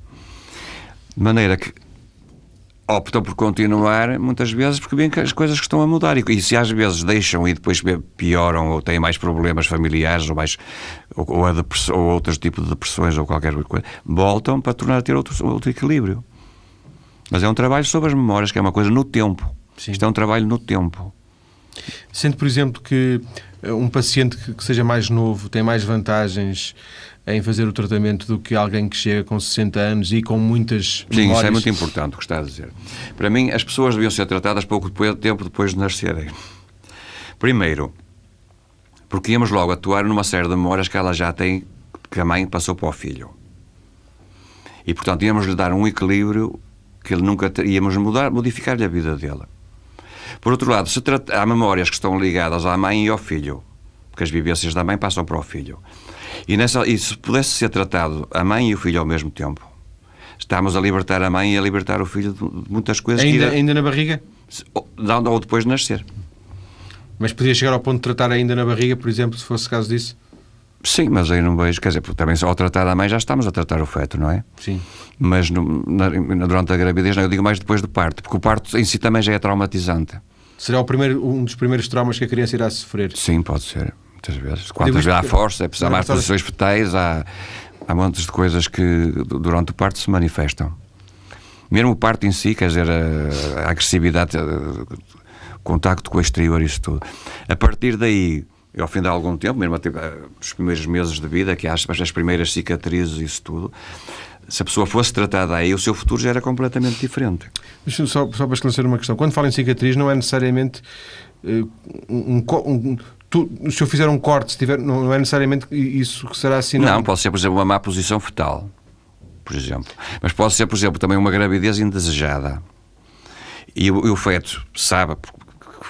De maneira que optam por continuar, muitas vezes, porque veem que as coisas que estão a mudar. E, e, se às vezes deixam e depois pioram ou têm mais problemas familiares ou, mais, ou, ou, ou outros tipos de depressões ou qualquer coisa, voltam para tornar a ter outro, outro equilíbrio. Mas é um trabalho sobre as memórias, que é uma coisa no tempo. Sim. Isto é um trabalho no tempo. Sendo, por exemplo, que um paciente que, que seja mais novo tem mais vantagens em fazer o tratamento do que alguém que chega com 60 anos e com muitas Sim, memórias. isso é muito importante o que está a dizer. Para mim, as pessoas deviam ser tratadas pouco depois, tempo depois de nascerem. Primeiro, porque íamos logo atuar numa série de memórias que ela já tem, que a mãe passou para o filho. E, portanto, íamos lhe dar um equilíbrio que ele nunca íamos mudar, modificar-lhe a vida dele. Por outro lado, se trata, há memórias que estão ligadas à mãe e ao filho, porque as vivências da mãe passam para o filho. E, nessa, e se pudesse ser tratado a mãe e o filho ao mesmo tempo, estamos a libertar a mãe e a libertar o filho de muitas coisas. Ainda, irá, ainda na barriga? Ou, ou depois de nascer. Mas podia chegar ao ponto de tratar ainda na barriga, por exemplo, se fosse caso disso? Sim, mas aí não vejo, quer dizer, também ao tratar a mãe já estamos a tratar o feto, não é? Sim. Mas no, na, durante a gravidez, não, eu digo mais depois do parto, porque o parto em si também já é traumatizante. Será o primeiro, um dos primeiros traumas que a criança irá sofrer? Sim, pode ser, muitas vezes. Quantas vezes há força, é precisar mais posições fetais, há, há montes de coisas que durante o parto se manifestam. Mesmo o parto em si, quer dizer, a, a agressividade, o contacto com o exterior, isso tudo. A partir daí e ao fim de algum tempo, mesmo até nos primeiros meses de vida, que as, as primeiras cicatrizes, isso tudo, se a pessoa fosse tratada aí, o seu futuro já era completamente diferente. Deixa-me só, só para esclarecer uma questão. Quando fala em cicatriz, não é necessariamente uh, um, um, tu, se eu fizer um corte, tiver, não é necessariamente isso que será assim. Não, pode ser, por exemplo, uma má posição fetal, por exemplo. Mas pode ser, por exemplo, também uma gravidez indesejada. E o, e o feto sabe,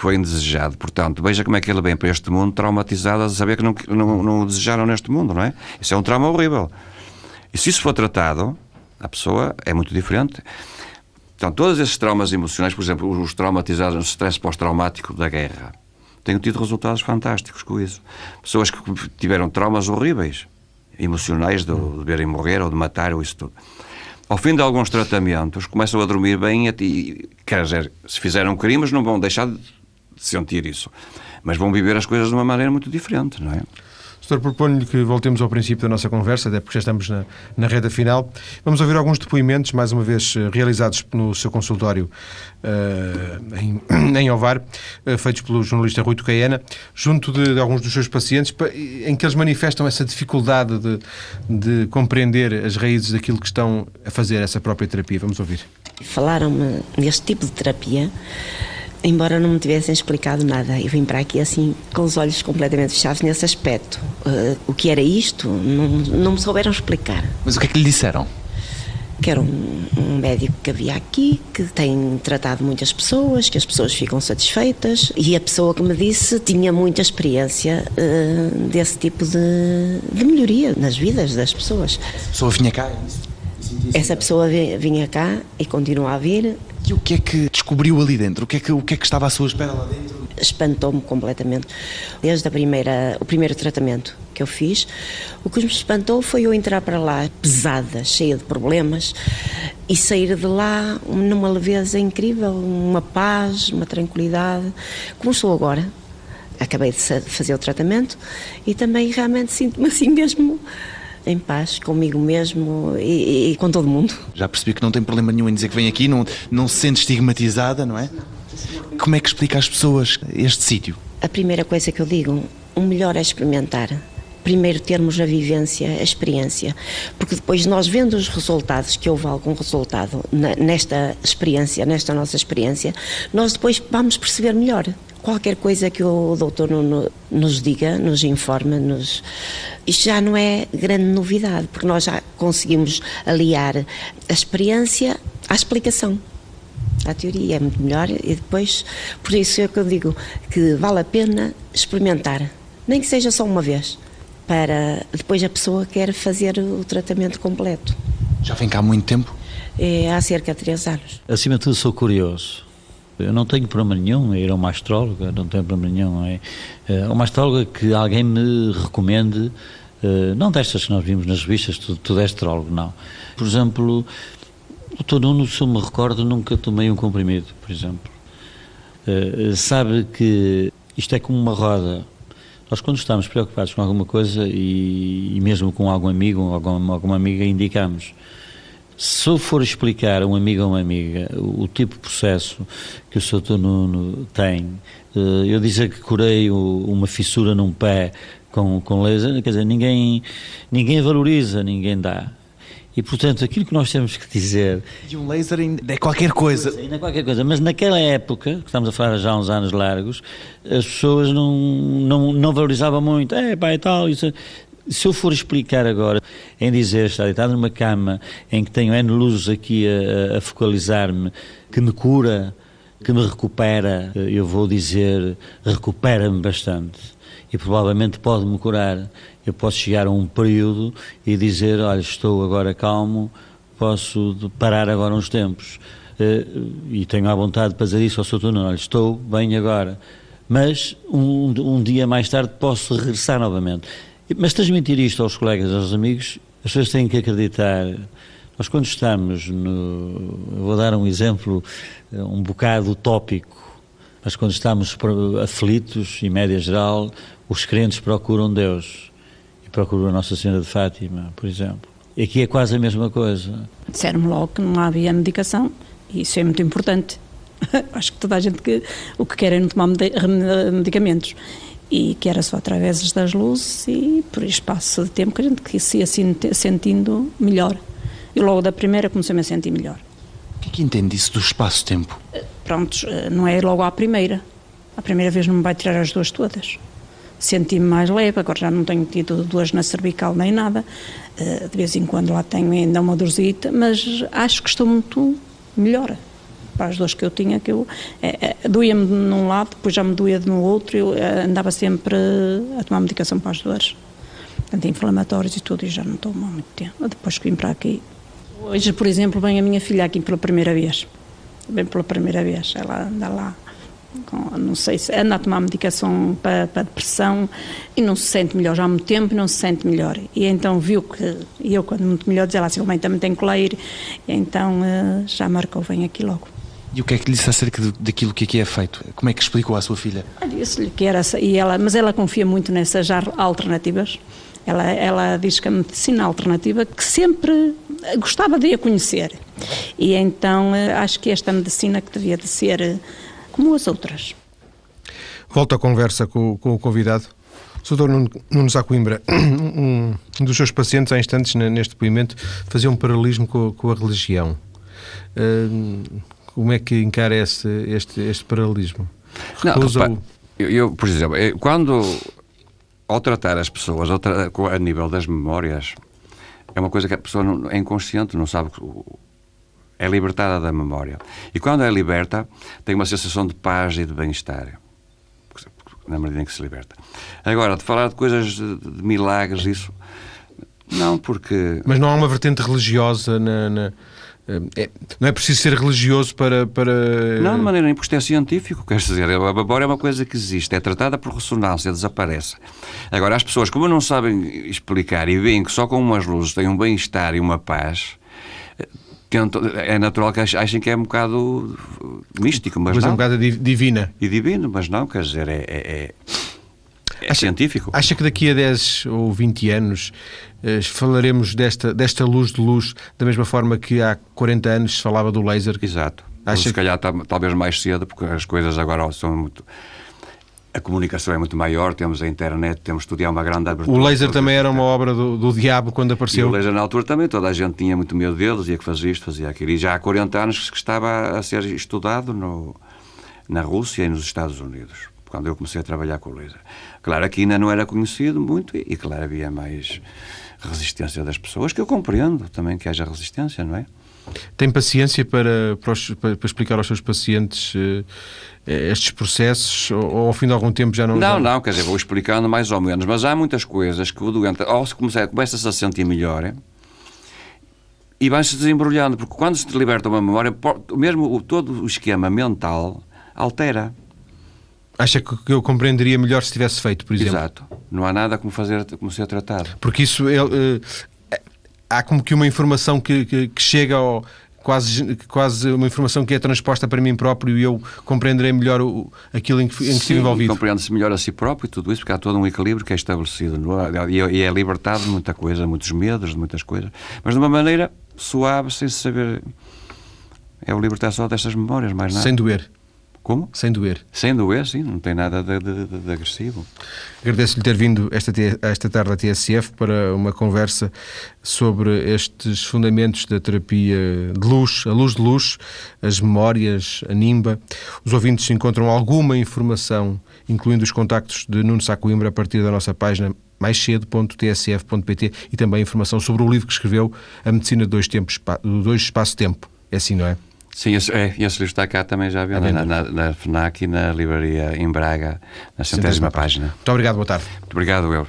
foi indesejado. Portanto, veja como é que ele vem para este mundo traumatizado a saber que não, não, não o desejaram neste mundo, não é? Isso é um trauma horrível. E se isso for tratado, a pessoa é muito diferente. Então, todos esses traumas emocionais, por exemplo, os traumatizados no stress pós-traumático da guerra, têm tido resultados fantásticos com isso. Pessoas que tiveram traumas horríveis, emocionais, de, de verem morrer ou de matar ou isso tudo. Ao fim de alguns tratamentos, começam a dormir bem e, quer dizer, se fizeram crimes, não vão deixar de sentir isso. Mas vão viver as coisas de uma maneira muito diferente, não é? Doutor, proponho-lhe que voltemos ao princípio da nossa conversa, até porque já estamos na, na reta final. Vamos ouvir alguns depoimentos, mais uma vez eh, realizados no seu consultório uh, em, em Ovar, uh, feitos pelo jornalista Rui Tocaena, junto de, de, alguns dos seus pacientes, em que eles manifestam essa dificuldade de, de compreender as raízes daquilo que estão a fazer essa própria terapia. Vamos ouvir. Falaram-me neste tipo de terapia embora não me tivessem explicado nada. Eu vim para aqui assim, com os olhos completamente fechados nesse aspecto. Uh, o que era isto, não, não me souberam explicar. Mas o que é que lhe disseram? Que era um, um, médico que havia aqui, que tem tratado muitas pessoas, que as pessoas ficam satisfeitas, e a pessoa que me disse tinha muita experiência uh, desse tipo de, de melhoria nas vidas das pessoas. A pessoa vinha cá? Essa pessoa vinha cá e continua a vir e o que é que descobriu ali dentro? O que é que, o que, é que estava à sua espera lá dentro? Espantou-me completamente. Desde a primeira, o primeiro tratamento que eu fiz, o que me espantou foi eu entrar para lá pesada, cheia de problemas, e sair de lá numa leveza incrível, uma paz, uma tranquilidade, como sou agora. Acabei de fazer o tratamento e também realmente sinto-me assim mesmo em paz comigo mesmo e, e, com todo mundo. Já percebi que não tem problema nenhum em dizer que vem aqui, não, não se sente estigmatizada, não é? Como é que explica às pessoas este sítio? A primeira coisa que eu digo, o melhor é experimentar. Primeiro termos a vivência, a experiência, porque depois nós vendo os resultados, que houve algum resultado nesta experiência, nesta nossa experiência, nós depois vamos perceber melhor qualquer coisa que o doutor nos diga, nos informe, nos... isto já não é grande novidade, porque nós já conseguimos aliar a experiência à explicação. A teoria é muito melhor e depois, por isso é que eu digo que vale a pena experimentar, nem que seja só uma vez, para depois a pessoa quer fazer o tratamento completo. Já vem cá há muito tempo? É, há cerca de três anos. Acima de tudo sou curioso eu não tenho problema nenhum em ir a uma astróloga, não tenho problema nenhum. É, é uma astróloga que alguém me recomende, eh, não destas que nós vimos nas revistas, tu, tu és astrólogo, não. Por exemplo, o Dr. Nuno, se eu me recordo, nunca tomei um comprimido, por exemplo. Uh, sabe que isto é como uma roda. Nós, quando estamos preocupados com alguma coisa e, e mesmo com algum amigo ou alguma amiga, indicamos se eu for explicar a um amigo ou uma amiga o, o tipo de processo que o Sr. Nuno tem, uh, eu dizer que curei o, uma fissura num pé com, com laser, quer dizer, ninguém, ninguém valoriza, ninguém dá. E, portanto, aquilo que nós temos que dizer... E um laser ainda é qualquer coisa. Ainda é qualquer coisa, mas naquela época, que estamos a falar já há uns anos largos, as pessoas não, não, não valorizavam muito. É, pá, e tal, isso se eu for explicar agora, em dizer, está deitado numa cama em que tenho N luzes aqui a, a focalizar-me, que me cura, que me recupera, eu vou dizer, recupera-me bastante. E provavelmente pode-me curar. Eu posso chegar a um período e dizer, olha, estou agora calmo, posso parar agora uns tempos. Eh, e tenho a vontade de fazer isso ao Sr. Nuno, olha, estou bem agora. Mas um, um dia mais tarde posso regressar novamente. Mas transmitir isto aos colegas, aos amigos, as pessoas têm que acreditar. Nós, quando estamos no. vou dar um exemplo eh, um bocado utópico, mas quando estamos aflitos, em média geral, os crentes procuram Deus e procuram a Nossa Senhora de Fátima, por exemplo. E aqui é quase a mesma coisa. Disseram-me logo que não havia medicação e isso é muito importante. Acho que toda a gente que o que quer é não tomar medicamentos e que era só através das luzes e por espaço de tempo que a gente se ia sentindo melhor. E logo da primeira comecei-me a sentir melhor. O que é que entende isso do espaço-tempo? Prontos, eh, não é logo à primeira. A primeira vez não me vai tirar as duas todas. Senti-me mais leve, agora já não tenho tido duas na cervical nem nada. Eh, de vez em quando lá tenho ainda uma dorzita, mas acho que estou muito melhor para as dores que eu tinha, que eu é, é, doía-me num lado, depois já me doía no outro, eu é, andava sempre a tomar medicação para as dores, anti-inflamatórios e tudo, e já não tomo há muito tempo. Depois que vim para aqui. Hoje, por exemplo, vem a minha filha aqui pela primeira vez, vem pela primeira vez, ela anda lá não sei se anda a tomar medicação para, para depressão e não se sente melhor já há muito tempo não se sente melhor. E então viu que, eu quando muito melhor, dizia lá, assim, mãe também lá ir, e então uh, já marcou, vem aqui logo. E o que é que lhe disse acerca daquilo que aqui é feito? Como é que explicou à sua filha? Disse-lhe que era, e ela, mas ela confia muito nessas alternativas. Ela, ela diz que a medicina alternativa que sempre gostava de a conhecer. E então eh, acho que esta medicina que devia de ser eh, como as outras. Volto à conversa com, com o convidado. O Dr. Nuno Zá Coimbra, um, um, dos seus pacientes, há instantes neste depoimento, fazia um paralelismo com, com a religião. Uh, como é que encara esse, este, este paralelismo? Não, repara, eu, eu, por exemplo, quando ao tratar as pessoas ao a nível das memórias, é uma coisa que a pessoa não, é inconsciente, não sabe é libertada da memória. E quando é liberta, tem uma sensação de paz e de bem-estar. Na medida em que se liberta. Agora, de falar de coisas de, de milagres, isso. Não, porque. Mas não há uma vertente religiosa na, na é, não é preciso ser religioso para. para... Não, de maneira nenhuma, porque isto é científico, quer dizer, a memória é uma coisa que existe, é tratada por ressonância, desaparece. Agora, as pessoas, como não sabem explicar e veem que só com umas luzes têm um bem-estar e uma paz, é natural que achem que é um bocado místico, mas, mas não. é um bocado divina. E divino, mas não, quer dizer, é, é, é, é acha, científico. Acha que daqui a 10 ou 20 anos eh, falaremos desta, desta luz de luz da mesma forma que há 40 anos se falava do laser? Exato. Acha se calhar talvez mais cedo, porque as coisas agora são muito a comunicação é muito maior, temos a internet, temos tudo, é uma grande abertura. O laser também era uma obra do, do diabo quando apareceu. E o laser na altura também, toda a gente tinha muito medo dele, dizia que fazia isto, fazia aquilo. E já há 40 anos que estava a ser estudado no, na Rússia e nos Estados Unidos, quando eu comecei a trabalhar com o laser. Claro, aqui ainda não era conhecido muito e, claro, havia mais resistência das pessoas, que eu compreendo também que haja resistência, não é? Tem paciência para, para, os, para, explicar aos seus pacientes uh, estes processos ou, ou, ao fim de algum tempo já não... Não, já... não, quer dizer, vou explicando mais ou menos, mas há muitas coisas que o doente, ao começar, começa-se a sentir melhor e vai-se desembrulhando, porque quando se liberta uma memória, mesmo o, todo o esquema mental altera. Acha que eu compreenderia melhor se tivesse feito, por exemplo? Exato. Não há nada como fazer, como ser tratado. Porque isso é, há como que uma informação que, que, que chega ao, quase, quase uma informação que é transposta para mim próprio e eu compreenderei melhor o, aquilo em que, em que estive envolvido. compreende-se melhor a si próprio e tudo isso, porque há todo um equilíbrio que é estabelecido é? e é libertado de muita coisa, muitos medos, de muitas coisas, mas de uma maneira suave, sem saber. É o libertar só destas memórias, mais nada. Sem doer. Como? Sem doer. Sem doer, sim, não tem nada de, de, de, agressivo. Agradeço-lhe ter vindo esta, esta tarde à TSF para uma conversa sobre estes fundamentos da terapia de luz, a luz de luz, as memórias, a nimba. Os ouvintes encontram alguma informação, incluindo os contactos de Nuno Sacoimbra, a partir da nossa página mais cedo.tsf.pt e também informação sobre o livro que escreveu, A Medicina de Dois, Tempos, dois Espaço-Tempo. É assim, não é? Sim, esse, é, esse livro está cá também já viu, na, na, na, FNAC e na livraria em Braga, na centésima página. Muito obrigado, boa tarde. Muito obrigado, eu.